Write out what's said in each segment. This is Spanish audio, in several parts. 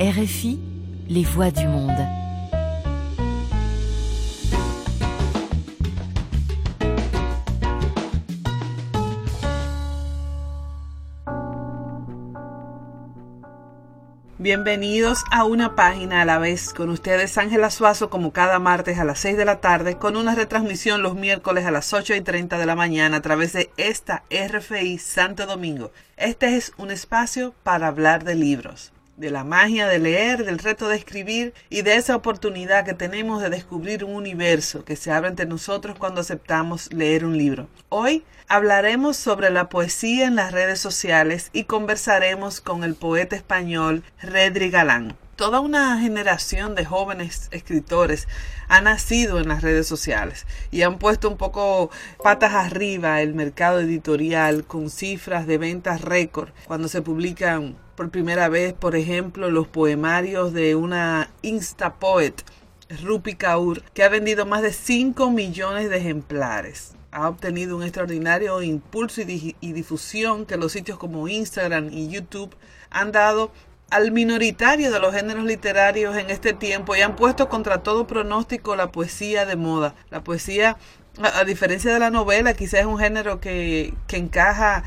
RFI, les voix du monde. Bienvenidos a una página a la vez con ustedes Ángela Suazo como cada martes a las 6 de la tarde con una retransmisión los miércoles a las 8 y 30 de la mañana a través de esta RFI Santo Domingo. Este es un espacio para hablar de libros de la magia de leer, del reto de escribir y de esa oportunidad que tenemos de descubrir un universo que se abre ante nosotros cuando aceptamos leer un libro. Hoy hablaremos sobre la poesía en las redes sociales y conversaremos con el poeta español Redri Galán. Toda una generación de jóvenes escritores ha nacido en las redes sociales y han puesto un poco patas arriba el mercado editorial con cifras de ventas récord cuando se publican por primera vez, por ejemplo, los poemarios de una Instapoet, Rupi Kaur, que ha vendido más de 5 millones de ejemplares. Ha obtenido un extraordinario impulso y, y difusión que los sitios como Instagram y YouTube han dado al minoritario de los géneros literarios en este tiempo y han puesto contra todo pronóstico la poesía de moda. La poesía, a, diferencia de la novela, quizás es un género que, que encaja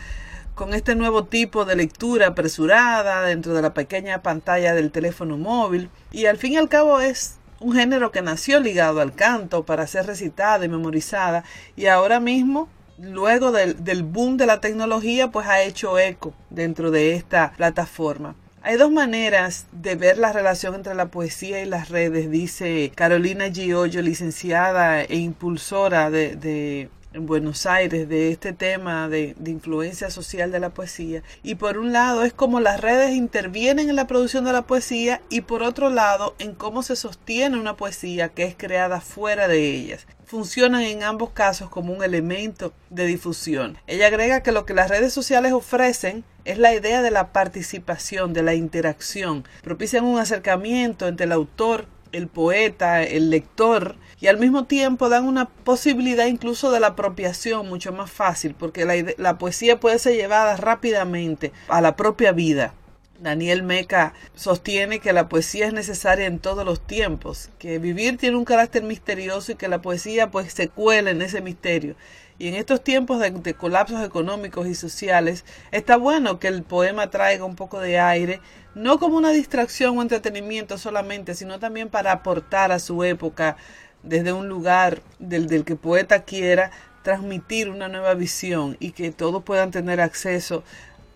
con este nuevo tipo de lectura apresurada dentro de la pequeña pantalla del teléfono móvil y al fin y al cabo es un género que nació ligado al canto para ser recitada y memorizada y ahora mismo luego del, del boom de la tecnología pues ha hecho eco dentro de esta plataforma. Hay dos maneras de ver la relación entre la poesía y las redes, dice Carolina Giollo, licenciada e impulsora de, de en Buenos Aires de este tema de, de, influencia social de la poesía. Y por un lado es como las redes intervienen en la producción de la poesía y por otro lado en cómo se sostiene una poesía que es creada fuera de ellas. Funcionan en ambos casos como un elemento de difusión. Ella agrega que lo que las redes sociales ofrecen es la idea de la participación, de la interacción. Propician un acercamiento entre el autor el poeta, el lector, y al mismo tiempo dan una posibilidad incluso de la apropiación mucho más fácil, porque la, la poesía puede ser llevada rápidamente a la propia vida. Daniel Meca sostiene que la poesía es necesaria en todos los tiempos, que vivir tiene un carácter misterioso y que la poesía pues se cuela en ese misterio. Y en estos tiempos de, colapsos económicos y sociales, está bueno que el poema traiga un poco de aire, no como una distracción o entretenimiento solamente, sino también para aportar a su época desde un lugar del, del que poeta quiera transmitir una nueva visión y que todos puedan tener acceso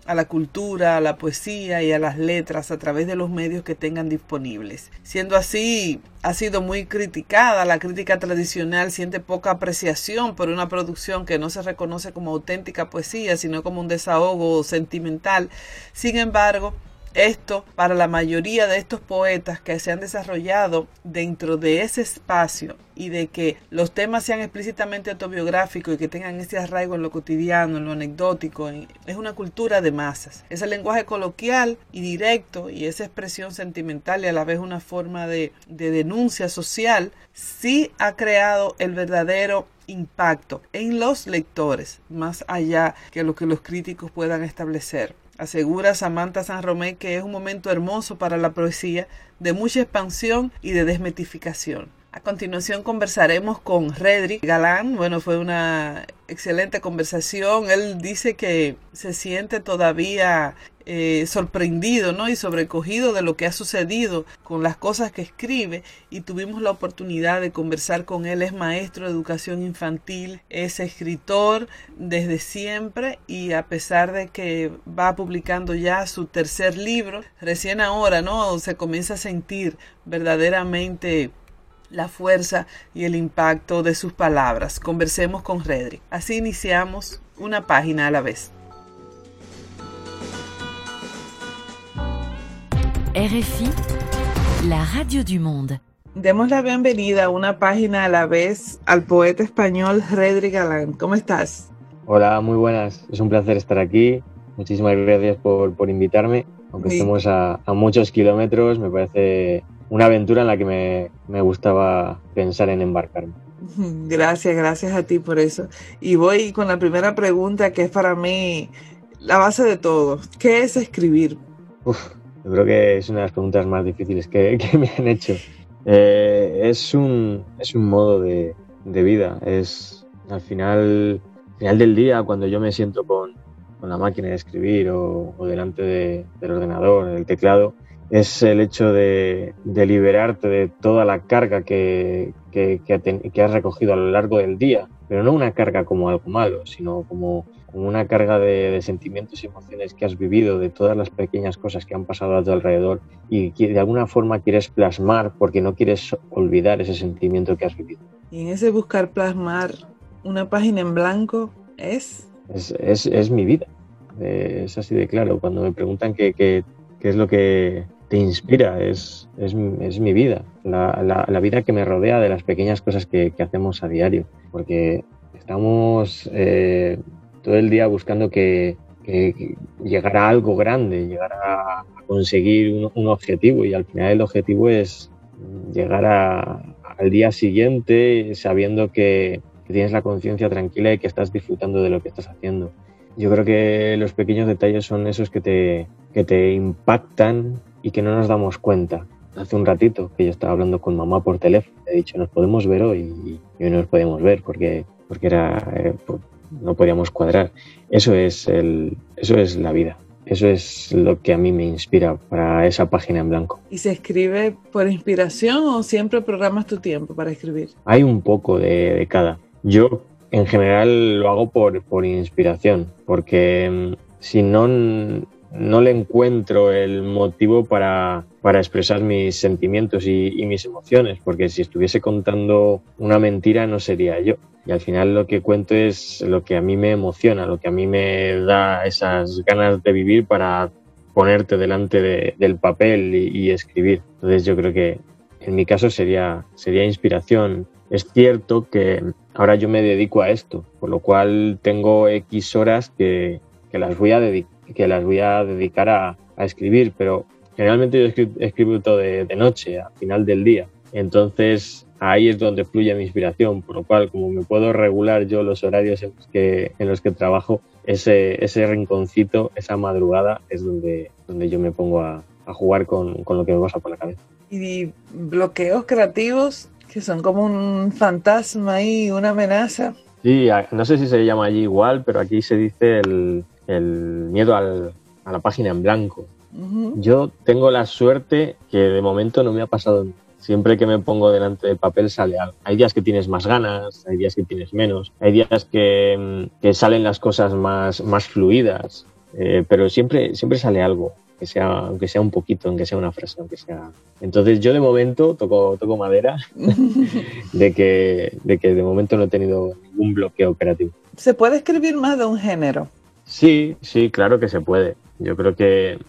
a la cultura, a la poesía y a las letras a través de los medios que tengan disponibles. Siendo así, ha sido muy criticada, la crítica tradicional siente poca apreciación por una producción que no se reconoce como auténtica poesía, sino como un desahogo sentimental. Sin embargo, esto, para la mayoría de estos poetas que se han desarrollado dentro de ese espacio y de que los temas sean explícitamente autobiográficos y que tengan ese arraigo en lo cotidiano, en lo anecdótico, es una cultura de masas. Ese lenguaje coloquial y directo y esa expresión sentimental y a la vez una forma de, de denuncia social, sí ha creado el verdadero impacto en los lectores, más allá que lo que los críticos puedan establecer. Asegura Samantha San Romé que es un momento hermoso para la poesía, de mucha expansión y de desmetificación. A continuación conversaremos con Redrick Galán. Bueno, fue una excelente conversación. Él dice que se siente todavía eh, sorprendido ¿no? y sobrecogido de lo que ha sucedido con las cosas que escribe y tuvimos la oportunidad de conversar con él. Es maestro de educación infantil, es escritor desde siempre y a pesar de que va publicando ya su tercer libro, recién ahora ¿no? se comienza a sentir verdaderamente la fuerza y el impacto de sus palabras. Conversemos con Redrick. Así iniciamos una página a la vez. RFI, la radio du monde. Demos la bienvenida a una página a la vez al poeta español Redrick Galán. ¿Cómo estás? Hola, muy buenas. Es un placer estar aquí. Muchísimas gracias por, por invitarme. Aunque sí. estemos a, a muchos kilómetros, me parece una aventura en la que me, me, gustaba pensar en embarcarme. Gracias, gracias a ti por eso. Y voy con la primera pregunta que es para mí la base de todo. ¿Qué es escribir? Uf, Yo creo que es una de las preguntas más difíciles que, me han hecho. Eh, es, un, es un modo de, de, vida. Es al final, final del día, cuando yo me siento con, con la máquina de escribir o, delante del ordenador, el teclado, es el hecho de, de liberarte de toda la carga que, que, que, has recogido a lo largo del día, pero no una carga como algo malo, sino como, como una carga de, sentimientos y emociones que has vivido, de todas las pequeñas cosas que han pasado a tu alrededor y que de alguna forma quieres plasmar porque no quieres olvidar ese sentimiento que has vivido. Y en ese buscar plasmar una página en blanco es... Es, es, es mi vida, es así de claro. Cuando me preguntan qué, qué, qué es lo que te inspira, es, es, es mi vida, la, la, vida que me rodea de las pequeñas cosas que, que hacemos a diario, porque estamos eh, todo el día buscando que, que, a algo grande, llegar a, conseguir un, un, objetivo y al final el objetivo es llegar a, al día siguiente sabiendo que, que tienes la conciencia tranquila y que estás disfrutando de lo que estás haciendo. Yo creo que los pequeños detalles son esos que te, que te impactan y que no nos damos cuenta. Hace un ratito que yo estaba hablando con mamá por teléfono, he dicho, nos podemos ver hoy y hoy no nos podemos ver porque, porque era, eh, no podíamos cuadrar. Eso es, el, eso es la vida. Eso es lo que a mí me inspira para esa página en blanco. ¿Y se escribe por inspiración o siempre programas tu tiempo para escribir? Hay un poco de, de cada. Yo en general lo hago por, por inspiración, porque mm, si no no le encuentro el motivo para, para expresar mis sentimientos y, mis emociones, porque si estuviese contando una mentira no sería yo. Y al final lo que cuento es lo que a mí me emociona, lo que a mí me da esas ganas de vivir para ponerte delante del papel y, escribir. Entonces yo creo que en mi caso sería, sería inspiración. Es cierto que ahora yo me dedico a esto, por lo cual tengo X horas que, que las voy a dedicar que las voy a dedicar a, escribir, pero generalmente yo escribo, todo de, noche, al final del día. Entonces ahí es donde fluye mi inspiración, por lo cual como me puedo regular yo los horarios en los que, en los que trabajo, ese, ese rinconcito, esa madrugada es donde, donde yo me pongo a, a jugar con, con, lo que me pasa por la cabeza. Y bloqueos creativos que son como un fantasma y una amenaza. Sí, no sé si se llama allí igual, pero aquí se dice el, el miedo al, a la página en blanco. Yo tengo la suerte que de momento no me ha pasado. Siempre que me pongo delante del papel sale algo. Hay días que tienes más ganas, hay días que tienes menos, hay días que, que salen las cosas más, más fluidas, eh, pero siempre, siempre sale algo, que sea, aunque sea un poquito, aunque sea una frase, aunque sea. Entonces yo de momento toco, toco madera de, que, de que de momento no he tenido ningún bloqueo operativo. ¿Se puede escribir más de un género? Sí, sí, claro que se puede. Yo creo que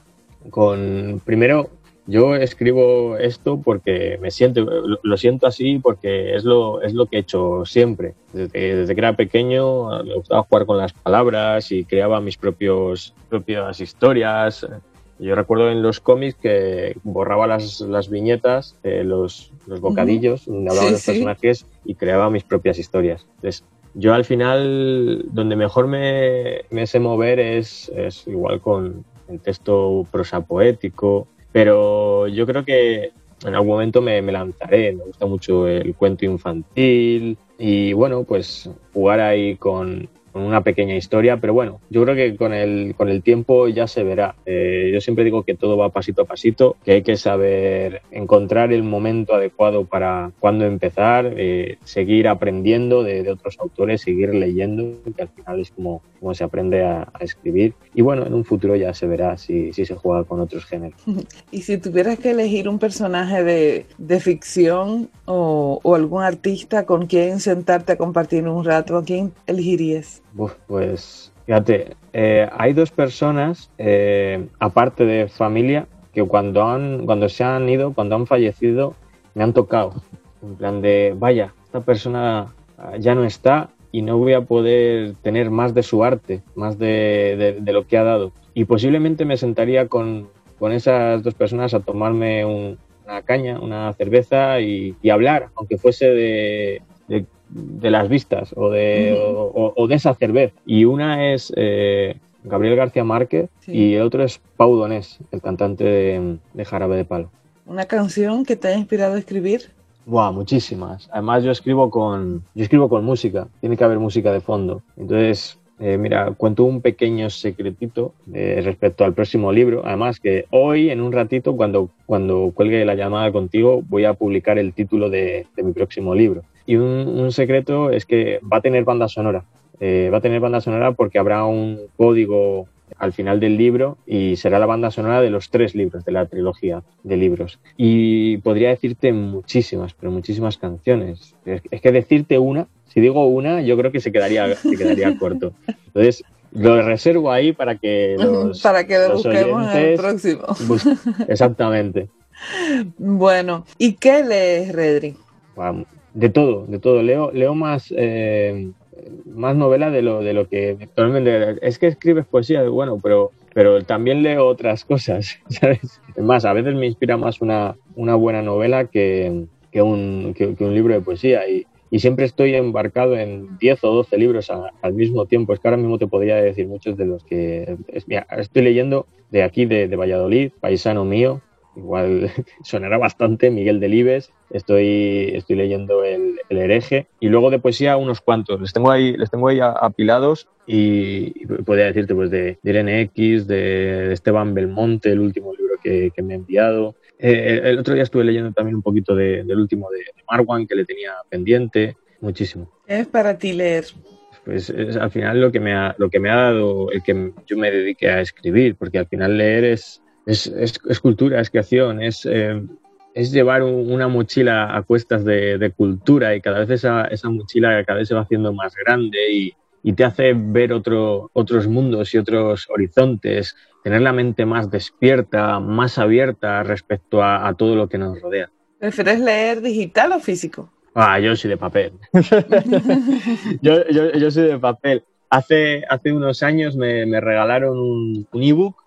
con primero yo escribo esto porque me siento, lo siento así porque es lo, es lo que he hecho siempre. Desde, desde que era pequeño me gustaba jugar con las palabras y creaba mis propios, propias historias. Yo recuerdo en los cómics que borraba las, las viñetas, los, los bocadillos donde hablaba de los personajes y creaba mis propias historias. Entonces, yo al final, donde mejor me, me sé mover es, es, igual con el texto prosa poético, pero yo creo que en algún momento me, me lanzaré. Me gusta mucho el cuento infantil y bueno, pues jugar ahí con, con una pequeña historia, pero bueno, yo creo que con el, con el tiempo ya se verá. Eh, yo siempre digo que todo va pasito a pasito, que hay que saber encontrar el momento adecuado para cuándo empezar, eh, seguir aprendiendo de, de, otros autores, seguir leyendo, que al final es como, como se aprende a, a, escribir. Y bueno, en un futuro ya se verá si, si se juega con otros géneros. Y si tuvieras que elegir un personaje de, de ficción o, o algún artista con quien sentarte a compartir un rato, ¿a quién elegirías? Pues fíjate, eh, hay dos personas, eh, aparte de familia, que cuando, han, cuando se han ido, cuando han fallecido, me han tocado. En plan de, vaya, esta persona ya no está y no voy a poder tener más de su arte, más de, lo que ha dado. Y posiblemente me sentaría con, con esas dos personas a tomarme un, una caña, una cerveza y hablar, aunque fuese de, de las vistas o de, o, o de esa cerveza. Y una es eh, Gabriel García Márquez y el otro es Pau Donés, el cantante de, de Jarabe de Palo. ¿Una canción que te ha inspirado a escribir? Buah, muchísimas. Además yo escribo con yo escribo con música, tiene que haber música de fondo. Entonces, eh, mira, cuento un pequeño secretito eh, respecto al próximo libro. Además que hoy, en un ratito, cuando, cuando cuelgue la llamada contigo, voy a publicar el título de, mi próximo libro. Y un, secreto es que va a tener banda sonora. Eh, va a tener banda sonora porque habrá un código al final del libro y será la banda sonora de los tres libros de la trilogía de libros. Y podría decirte muchísimas, pero muchísimas canciones. Es que decirte una, si digo una, yo creo que se quedaría, se quedaría corto. Entonces, lo reservo ahí para que los, para que lo busquemos en el próximo. Exactamente. Bueno, ¿y qué lees, Redri? De todo, de todo. Leo, leo más eh, más novela de lo, de lo que actualmente... Es que escribes poesía, bueno, pero, pero también leo otras cosas, ¿sabes? Es más, a veces me inspira más una, una buena novela que, que, un, que, un libro de poesía y, y, siempre estoy embarcado en 10 o 12 libros al mismo tiempo. Es que ahora mismo te podría decir muchos de los que... estoy leyendo de aquí, de Valladolid, paisano mío, igual sonará bastante, Miguel Delibes, estoy, estoy leyendo el, el, hereje y luego de poesía unos cuantos, les tengo ahí, les tengo ahí apilados y, podría decirte pues de, de Irene X, de, Esteban Belmonte, el último libro que, me ha enviado. Eh, el otro día estuve leyendo también un poquito del último de, Marwan que le tenía pendiente, muchísimo. ¿Qué es para ti leer? Pues es al final lo que me ha, lo que me ha dado el que yo me dedique a escribir, porque al final leer es, es, es, cultura, es creación, es, eh, es llevar una mochila a cuestas de, cultura y cada vez esa, esa, mochila cada vez se va haciendo más grande y, y te hace ver otro, otros mundos y otros horizontes, tener la mente más despierta, más abierta respecto a, a todo lo que nos rodea. ¿Prefieres leer digital o físico? Ah, yo soy de papel. yo, yo, yo, soy de papel. Hace, hace unos años me, me regalaron un, un ebook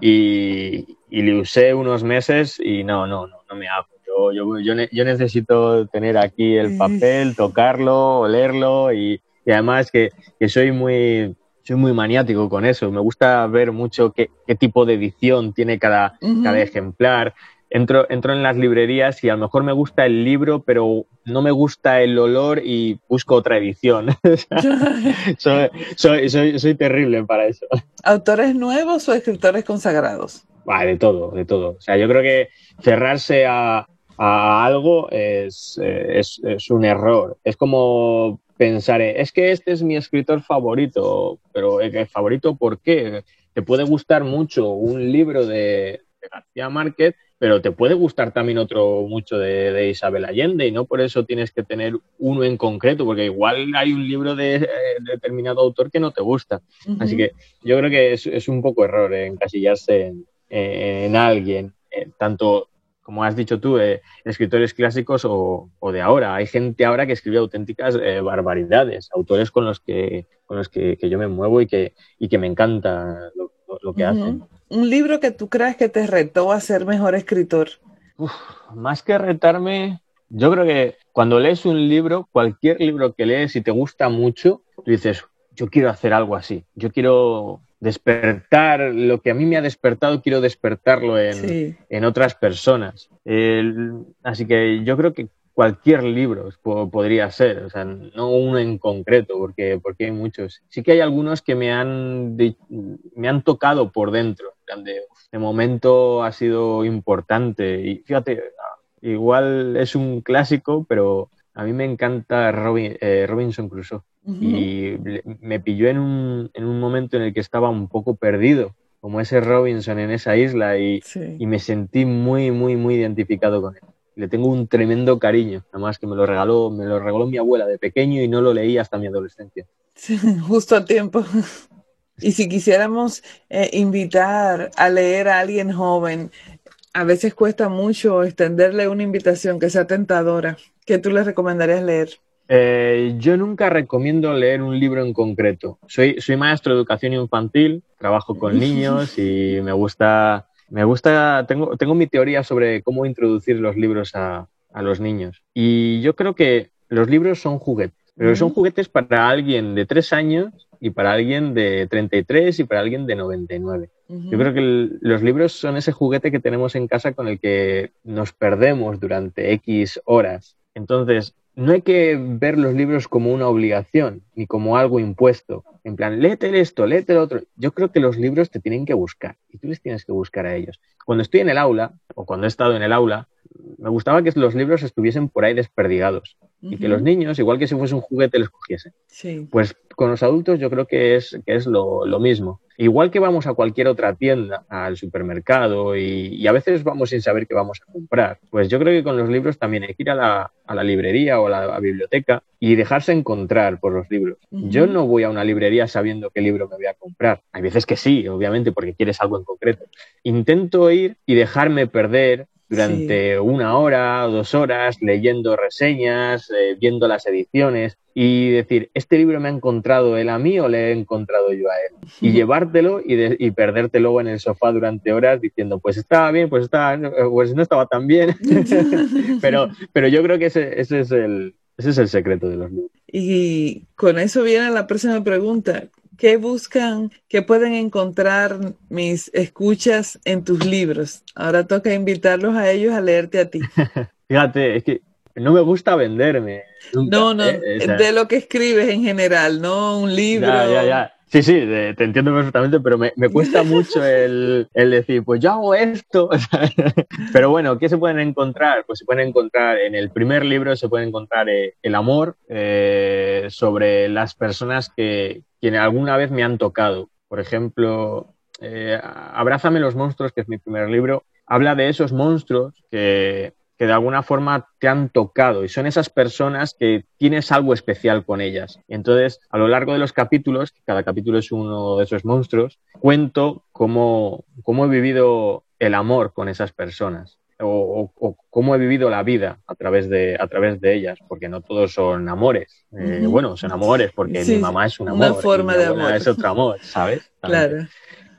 y, y le usé unos meses y no, no, no, no me hago. Yo, yo, yo, yo necesito tener aquí el papel, tocarlo, olerlo y, y además que, que, soy muy soy muy maniático con eso. Me gusta ver mucho qué, qué tipo de edición tiene cada, cada ejemplar entro, entro en las librerías y a lo mejor me gusta el libro, pero no me gusta el olor y busco otra edición. soy, soy, soy, soy, terrible para eso. ¿Autores nuevos o escritores consagrados? de todo, de todo. O sea, yo creo que cerrarse a, a algo es, es, es, un error. Es como pensar, es que este es mi escritor favorito, pero ¿el favorito por qué? Te puede gustar mucho un libro de, de García Márquez, pero te puede gustar también otro mucho de, Isabel Allende y no por eso tienes que tener uno en concreto, porque igual hay un libro de, eh, determinado autor que no te gusta. Así que yo creo que es, un poco error encasillarse en, alguien, eh, tanto como has dicho tú, eh, escritores clásicos o, de ahora. Hay gente ahora que escribe auténticas barbaridades, autores con los que, con los que, yo me muevo y que, y que me encanta lo, que hacen un libro que tú creas que te retó a ser mejor escritor. más que retarme, yo creo que cuando lees un libro, cualquier libro que lees y te gusta mucho, tú dices, yo quiero hacer algo así, yo quiero despertar lo que a mí me ha despertado, quiero despertarlo en, en otras personas. así que yo creo que cualquier libro podría ser, o sea, no uno en concreto, porque, porque hay muchos. Sí que hay algunos que me han, me han tocado por dentro, de, de momento ha sido importante y fíjate, igual es un clásico, pero a mí me encanta eh, Robinson Crusoe. Y me pilló en un, en un momento en el que estaba un poco perdido como ese Robinson en esa isla y, y me sentí muy, muy, muy identificado con él le tengo un tremendo cariño, además que me lo regaló, me lo regaló mi abuela de pequeño y no lo leí hasta mi adolescencia. justo a tiempo. Y si quisiéramos eh, invitar a leer a alguien joven, a veces cuesta mucho extenderle una invitación que sea tentadora. ¿Qué tú le recomendarías leer? Eh, yo nunca recomiendo leer un libro en concreto. Soy, soy maestro de educación infantil, trabajo con niños y me gusta me gusta, tengo, tengo mi teoría sobre cómo introducir los libros a, a los niños. Y yo creo que los libros son juguetes, pero son juguetes para alguien de tres años y para alguien de 33 y para alguien de 99. Yo creo que los libros son ese juguete que tenemos en casa con el que nos perdemos durante X horas. Entonces, no hay que ver los libros como una obligación ni como algo impuesto. En plan, léete esto, léete lo otro. Yo creo que los libros te tienen que buscar y tú les tienes que buscar a ellos. Cuando estoy en el aula o cuando he estado en el aula, me gustaba que los libros estuviesen por ahí desperdigados y que los niños, igual que si fuese un juguete, los cogiesen. Pues con los adultos yo creo que es, que es lo, mismo. Igual que vamos a cualquier otra tienda, al supermercado, y, a veces vamos sin saber qué vamos a comprar, pues yo creo que con los libros también hay que ir a la, a la librería o a la biblioteca y dejarse encontrar por los libros. Yo no voy a una librería sabiendo qué libro me voy a comprar. Hay veces que sí, obviamente, porque quieres algo en concreto. Intento ir y dejarme perder durante una hora o dos horas leyendo reseñas, eh, viendo las ediciones y decir, este libro me ha encontrado él a mí o le he encontrado yo a él. Y llevártelo y, y perderte luego en el sofá durante horas diciendo, pues estaba bien, pues, estaba, pues no estaba tan bien. pero, pero yo creo que ese, ese, es el, ese es el secreto de los libros. Y con eso viene la próxima pregunta. ¿Qué buscan, qué pueden encontrar mis escuchas en tus libros? Ahora toca invitarlos a ellos a leerte a ti. Fíjate, es que no me gusta venderme. no, no, ¿eh? de lo que escribes en general, no un libro. Ya, ya, ya. Sí, sí, te entiendo perfectamente, pero me, cuesta mucho el, decir, pues yo hago esto. pero bueno, ¿qué se pueden encontrar? Pues se pueden encontrar en el primer libro, se puede encontrar eh, el amor eh, sobre las personas que, quienes alguna vez me han tocado. Por ejemplo, eh, Abrázame los monstruos, que es mi primer libro, habla de esos monstruos que, que de alguna forma te han tocado y son esas personas que tienes algo especial con ellas. entonces, a lo largo de los capítulos, cada capítulo es uno de esos monstruos, cuento cómo, cómo he vivido el amor con esas personas. O, cómo he vivido la vida a través de, a través de ellas, porque no todos son amores. Eh, bueno, son amores porque mi mamá es un amor. Una forma de amor. Es otro amor, ¿sabes? Claro.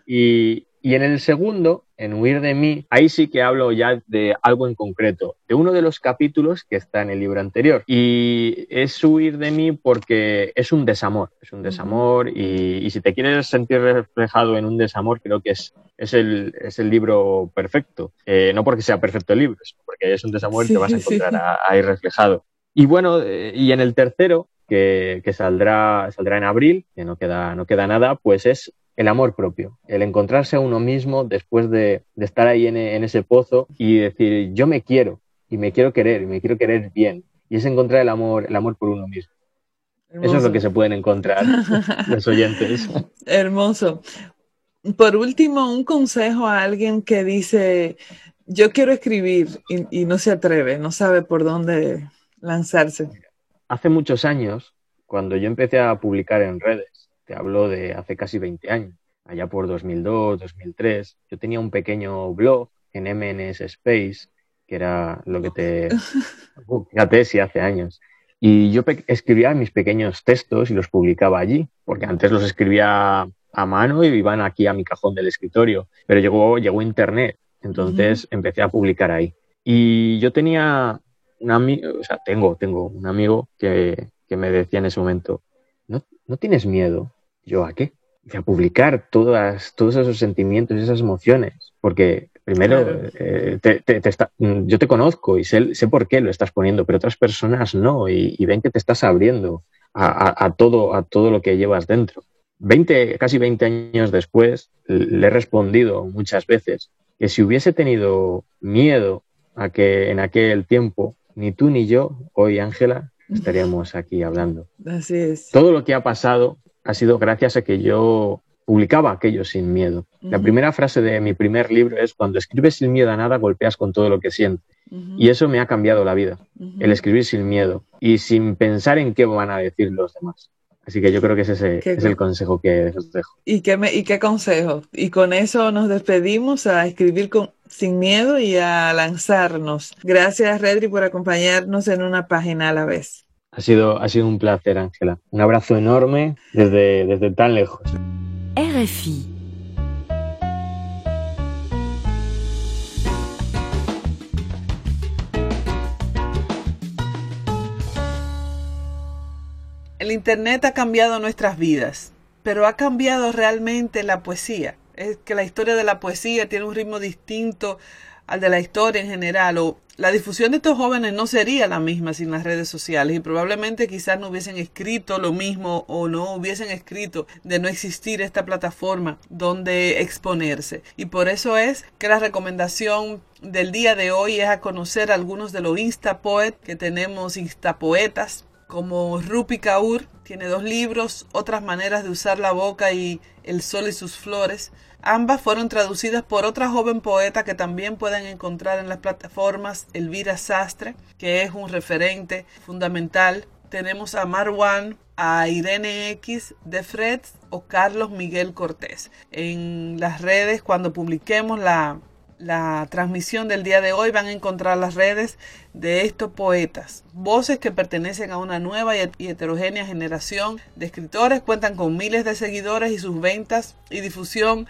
Y, y en el segundo, en Huir de mí, ahí sí que hablo ya de algo en concreto, de uno de los capítulos que está en el libro anterior. Y es huir de mí porque es un desamor, es un desamor y, si te quieres sentir reflejado en un desamor, creo que es, es, el, es el libro perfecto. Eh, no porque sea perfecto el libro, sino porque es un desamor y te vas a encontrar ahí reflejado. Y bueno, eh, y en el tercero, que, que, saldrá, saldrá en abril, que no queda, no queda nada, pues es el amor propio, el encontrarse a uno mismo después de, estar ahí en, ese pozo y decir, yo me quiero y me quiero querer y me quiero querer bien. Y es encontrar el amor, el amor por uno mismo. Eso es lo que se pueden encontrar los oyentes. Hermoso. Por último, un consejo a alguien que dice, yo quiero escribir y no se atreve, no sabe por dónde lanzarse. Hace muchos años, cuando yo empecé a publicar en redes, hablo de hace casi 20 años, allá por 2002, 2003. Yo tenía un pequeño blog en MNS Space, que era lo que te... Uh, fíjate, sí, hace años. Y yo escribía mis pequeños textos y los publicaba allí, porque antes los escribía a mano y iban aquí a mi cajón del escritorio. Pero llegó, llegó Internet, entonces empecé a publicar ahí. Y yo tenía un amigo, o sea, tengo, tengo un amigo que, que me decía en ese momento, ¿no, ¿no tienes miedo ¿yo a qué? a publicar todas, todos esos sentimientos y esas emociones, porque primero eh, yo te conozco y sé, sé, por qué lo estás poniendo, pero otras personas no y, ven que te estás abriendo a, todo, a todo lo que llevas dentro. 20, casi 20 años después, le he respondido muchas veces que si hubiese tenido miedo a que en aquel tiempo, ni tú ni yo, hoy Ángela, estaríamos aquí hablando. Así es. Todo lo que ha pasado ha sido gracias a que yo publicaba aquello sin miedo. La primera frase de mi primer libro es, cuando escribes sin miedo a nada, golpeas con todo lo que sientes. Y eso me ha cambiado la vida, el escribir sin miedo y sin pensar en qué van a decir los demás. Así que yo creo que ese es el consejo que os dejo. ¿Y qué, y qué consejo? Y con eso nos despedimos a escribir con, sin miedo y a lanzarnos. Gracias, Redri, por acompañarnos en una página a la vez. Ha sido, ha sido un placer, Ángela. Un abrazo enorme desde, desde tan lejos. RFI. El Internet ha cambiado nuestras vidas pero ha cambiado realmente la poesía. Es que la historia de la poesía tiene un ritmo distinto al de la historia en general o la difusión de estos jóvenes no sería la misma sin las redes sociales y probablemente quizás no hubiesen escrito lo mismo o no hubiesen escrito de no existir esta plataforma donde exponerse. Y por eso es que la recomendación del día de hoy es a conocer algunos de los Instapoet que tenemos, Instapoetas, como Rupi Kaur, tiene dos libros, Otras maneras de usar la boca y El sol y sus flores. Ambas fueron traducidas por otra joven poeta que también pueden encontrar en las plataformas, Elvira Sastre, que es un referente fundamental. Tenemos a Marwan, a Irene X de Fred o Carlos Miguel Cortés. En las redes, cuando publiquemos la la transmisión del día de hoy van a encontrar las redes de estos poetas, voces que pertenecen a una nueva y heterogénea generación de escritores, cuentan con miles de seguidores y sus ventas y difusión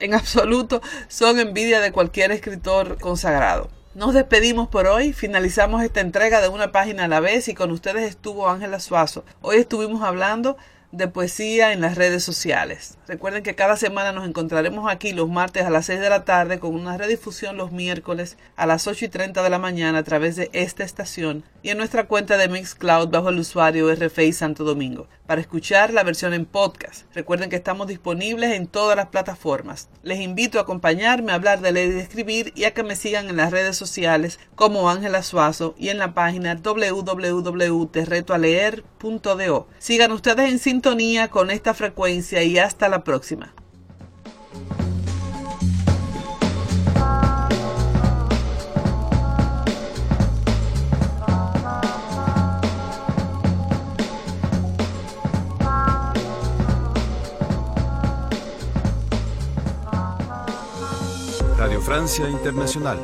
en absoluto son envidia de cualquier escritor consagrado. Nos despedimos por hoy, finalizamos esta entrega de una página a la vez y con ustedes estuvo Ángela Suazo. Hoy estuvimos hablando de poesía en las redes sociales. Recuerden que cada semana nos encontraremos aquí los martes a las 6 de la tarde con una redifusión los miércoles a las 8 y 30 de la mañana a través de esta estación y en nuestra cuenta de Mixcloud bajo el usuario RFI Santo Domingo para escuchar la versión en podcast. Recuerden que estamos disponibles en todas las plataformas. Les invito a acompañarme a hablar de leer y de escribir y a que me sigan en las redes sociales como Ángela Suazo y en la página www.terretoaleer.do. Sigan ustedes en sintonía con esta frecuencia y hasta la próxima. Radio Francia Internacional